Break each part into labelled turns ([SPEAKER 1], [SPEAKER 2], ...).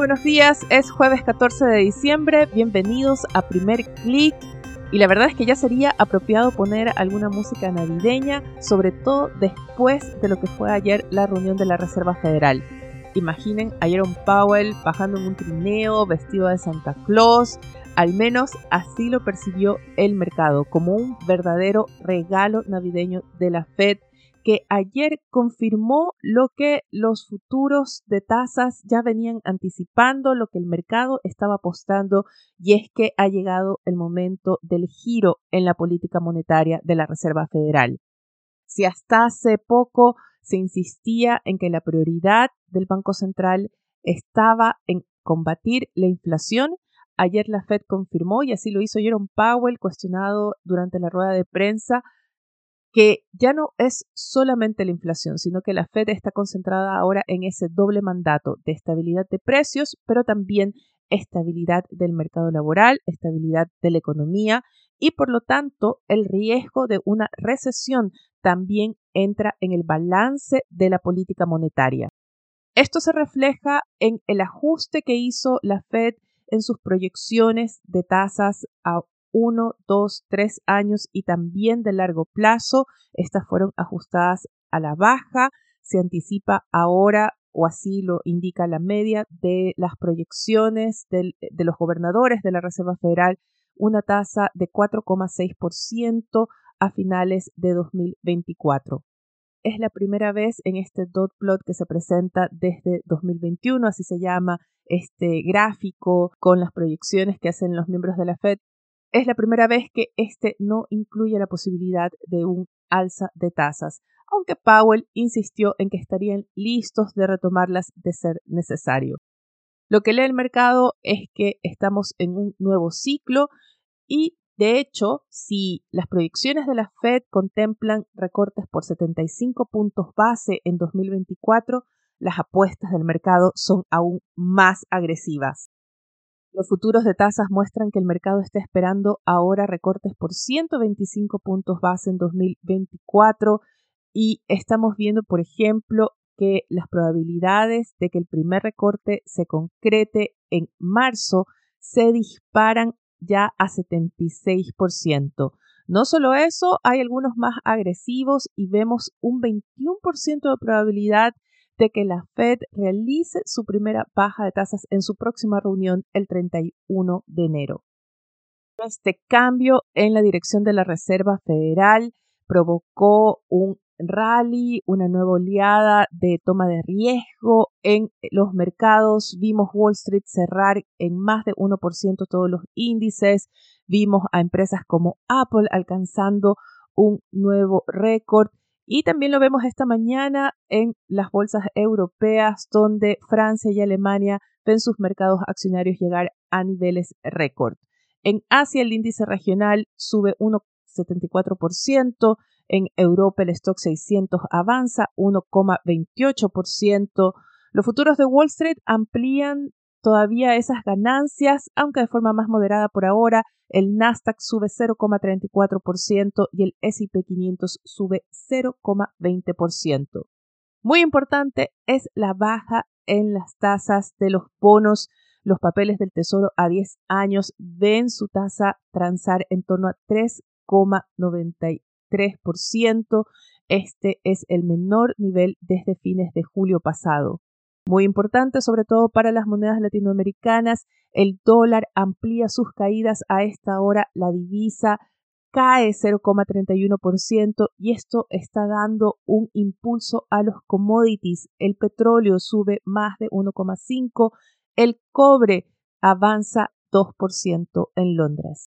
[SPEAKER 1] Buenos días, es jueves 14 de diciembre, bienvenidos a Primer Click. Y la verdad es que ya sería apropiado poner alguna música navideña, sobre todo después de lo que fue ayer la reunión de la Reserva Federal. Imaginen a Jerome Powell bajando en un trineo, vestido de Santa Claus. Al menos así lo percibió el mercado, como un verdadero regalo navideño de la Fed que ayer confirmó lo que los futuros de tasas ya venían anticipando, lo que el mercado estaba apostando, y es que ha llegado el momento del giro en la política monetaria de la Reserva Federal. Si hasta hace poco se insistía en que la prioridad del Banco Central estaba en combatir la inflación, ayer la Fed confirmó, y así lo hizo Jerome Powell, cuestionado durante la rueda de prensa, que ya no es solamente la inflación, sino que la Fed está concentrada ahora en ese doble mandato de estabilidad de precios, pero también estabilidad del mercado laboral, estabilidad de la economía y por lo tanto el riesgo de una recesión también entra en el balance de la política monetaria. Esto se refleja en el ajuste que hizo la Fed en sus proyecciones de tasas a uno, dos, tres años y también de largo plazo. Estas fueron ajustadas a la baja. Se anticipa ahora, o así lo indica la media de las proyecciones de los gobernadores de la Reserva Federal, una tasa de 4,6% a finales de 2024. Es la primera vez en este dot plot que se presenta desde 2021, así se llama este gráfico con las proyecciones que hacen los miembros de la Fed es la primera vez que este no incluye la posibilidad de un alza de tasas, aunque Powell insistió en que estarían listos de retomarlas de ser necesario. Lo que lee el mercado es que estamos en un nuevo ciclo y, de hecho, si las proyecciones de la Fed contemplan recortes por 75 puntos base en 2024, las apuestas del mercado son aún más agresivas. Los futuros de tasas muestran que el mercado está esperando ahora recortes por 125 puntos base en 2024 y estamos viendo, por ejemplo, que las probabilidades de que el primer recorte se concrete en marzo se disparan ya a 76%. No solo eso, hay algunos más agresivos y vemos un 21% de probabilidad de que la Fed realice su primera baja de tasas en su próxima reunión el 31 de enero. Este cambio en la dirección de la Reserva Federal provocó un rally, una nueva oleada de toma de riesgo en los mercados. Vimos Wall Street cerrar en más de 1% todos los índices. Vimos a empresas como Apple alcanzando un nuevo récord y también lo vemos esta mañana en las bolsas europeas, donde Francia y Alemania ven sus mercados accionarios llegar a niveles récord. En Asia el índice regional sube 1,74%, en Europa el stock 600 avanza 1,28%. Los futuros de Wall Street amplían todavía esas ganancias, aunque de forma más moderada por ahora. El Nasdaq sube 0,34% y el SP 500 sube 0,20%. Muy importante es la baja en las tasas de los bonos. Los papeles del Tesoro a 10 años ven su tasa transar en torno a 3,93%. Este es el menor nivel desde fines de julio pasado. Muy importante, sobre todo para las monedas latinoamericanas, el dólar amplía sus caídas a esta hora, la divisa cae 0,31% y esto está dando un impulso a los commodities. El petróleo sube más de 1,5%, el cobre avanza 2% en Londres.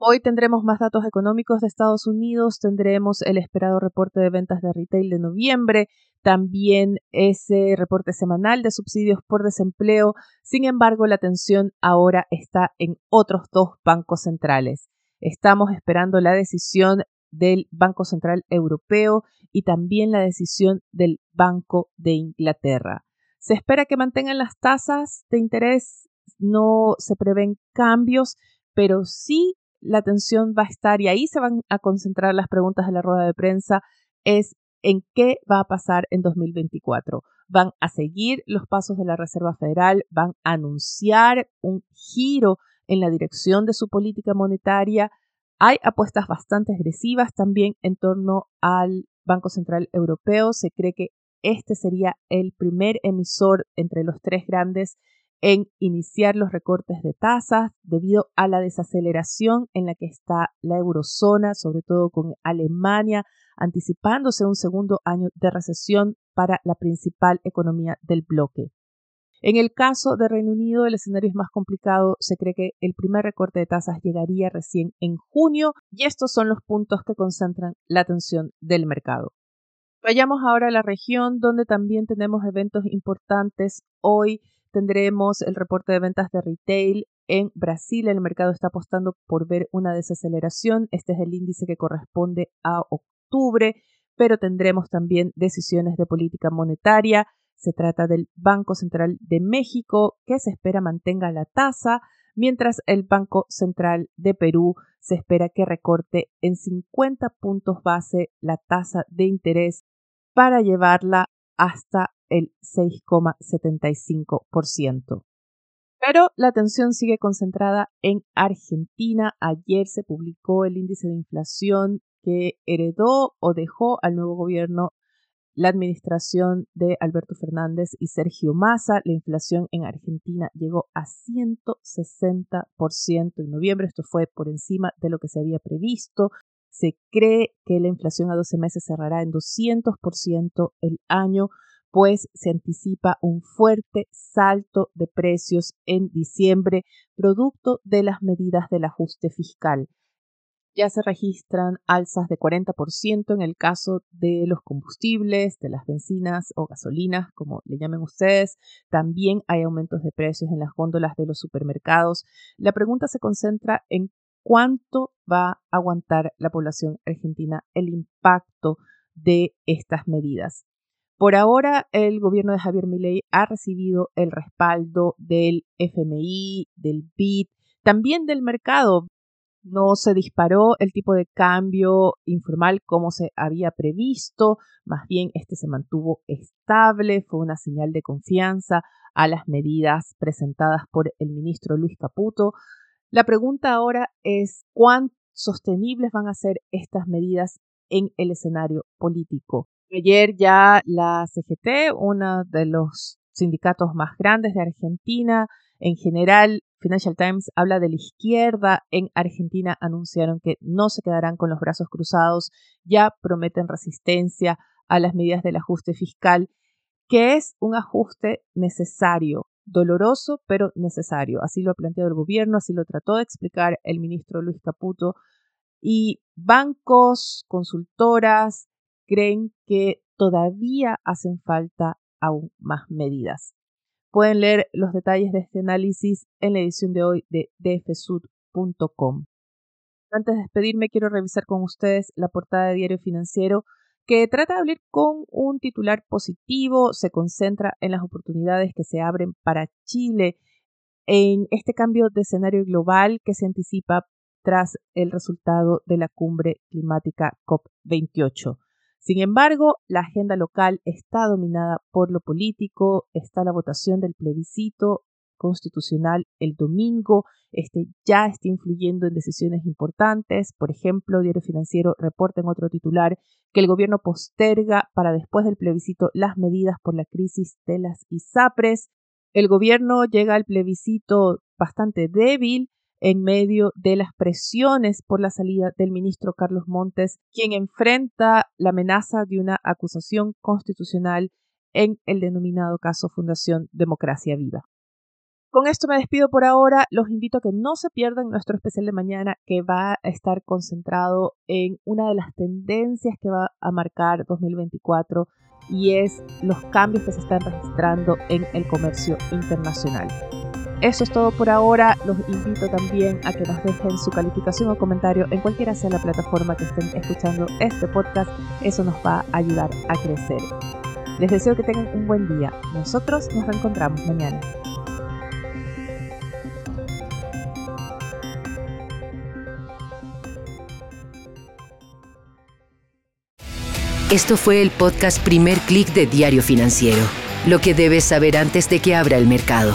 [SPEAKER 1] Hoy tendremos más datos económicos de Estados Unidos, tendremos el esperado reporte de ventas de retail de noviembre, también ese reporte semanal de subsidios por desempleo. Sin embargo, la atención ahora está en otros dos bancos centrales. Estamos esperando la decisión del Banco Central Europeo y también la decisión del Banco de Inglaterra. Se espera que mantengan las tasas de interés, no se prevén cambios, pero sí la atención va a estar y ahí se van a concentrar las preguntas de la rueda de prensa, es en qué va a pasar en 2024. Van a seguir los pasos de la Reserva Federal, van a anunciar un giro en la dirección de su política monetaria. Hay apuestas bastante agresivas también en torno al Banco Central Europeo. Se cree que este sería el primer emisor entre los tres grandes en iniciar los recortes de tasas debido a la desaceleración en la que está la eurozona, sobre todo con Alemania anticipándose un segundo año de recesión para la principal economía del bloque. En el caso de Reino Unido, el escenario es más complicado. Se cree que el primer recorte de tasas llegaría recién en junio y estos son los puntos que concentran la atención del mercado. Vayamos ahora a la región donde también tenemos eventos importantes. Hoy tendremos el reporte de ventas de retail. En Brasil el mercado está apostando por ver una desaceleración. Este es el índice que corresponde a octubre, pero tendremos también decisiones de política monetaria. Se trata del Banco Central de México, que se espera mantenga la tasa, mientras el Banco Central de Perú se espera que recorte en 50 puntos base la tasa de interés para llevarla hasta el 6,75%. Pero la atención sigue concentrada en Argentina. Ayer se publicó el índice de inflación que heredó o dejó al nuevo gobierno la administración de Alberto Fernández y Sergio Massa. La inflación en Argentina llegó a 160% en noviembre. Esto fue por encima de lo que se había previsto. Se cree que la inflación a 12 meses cerrará en 200% el año pues se anticipa un fuerte salto de precios en diciembre, producto de las medidas del ajuste fiscal. Ya se registran alzas de 40% en el caso de los combustibles, de las bencinas o gasolinas, como le llamen ustedes. También hay aumentos de precios en las góndolas de los supermercados. La pregunta se concentra en cuánto va a aguantar la población argentina el impacto de estas medidas. Por ahora, el gobierno de Javier Milei ha recibido el respaldo del FMI, del BID, también del mercado. No se disparó el tipo de cambio informal como se había previsto, más bien este se mantuvo estable, fue una señal de confianza a las medidas presentadas por el ministro Luis Caputo. La pregunta ahora es cuán sostenibles van a ser estas medidas en el escenario político. Ayer ya la CGT, uno de los sindicatos más grandes de Argentina, en general, Financial Times habla de la izquierda en Argentina, anunciaron que no se quedarán con los brazos cruzados, ya prometen resistencia a las medidas del ajuste fiscal, que es un ajuste necesario, doloroso, pero necesario. Así lo ha planteado el gobierno, así lo trató de explicar el ministro Luis Caputo. Y bancos, consultoras, creen que todavía hacen falta aún más medidas. Pueden leer los detalles de este análisis en la edición de hoy de dfsud.com. Antes de despedirme, quiero revisar con ustedes la portada de Diario Financiero que trata de abrir con un titular positivo, se concentra en las oportunidades que se abren para Chile en este cambio de escenario global que se anticipa tras el resultado de la cumbre climática COP28. Sin embargo, la agenda local está dominada por lo político, está la votación del plebiscito constitucional el domingo, este ya está influyendo en decisiones importantes. Por ejemplo, Diario Financiero reporta en otro titular que el gobierno posterga para después del plebiscito las medidas por la crisis de las ISAPRES. El gobierno llega al plebiscito bastante débil en medio de las presiones por la salida del ministro Carlos Montes, quien enfrenta la amenaza de una acusación constitucional en el denominado caso Fundación Democracia Viva. Con esto me despido por ahora. Los invito a que no se pierdan nuestro especial de mañana que va a estar concentrado en una de las tendencias que va a marcar 2024 y es los cambios que se están registrando en el comercio internacional. Eso es todo por ahora. Los invito también a que nos dejen su calificación o comentario en cualquiera sea la plataforma que estén escuchando este podcast. Eso nos va a ayudar a crecer. Les deseo que tengan un buen día. Nosotros nos reencontramos mañana.
[SPEAKER 2] Esto fue el podcast Primer Click de Diario Financiero. Lo que debes saber antes de que abra el mercado.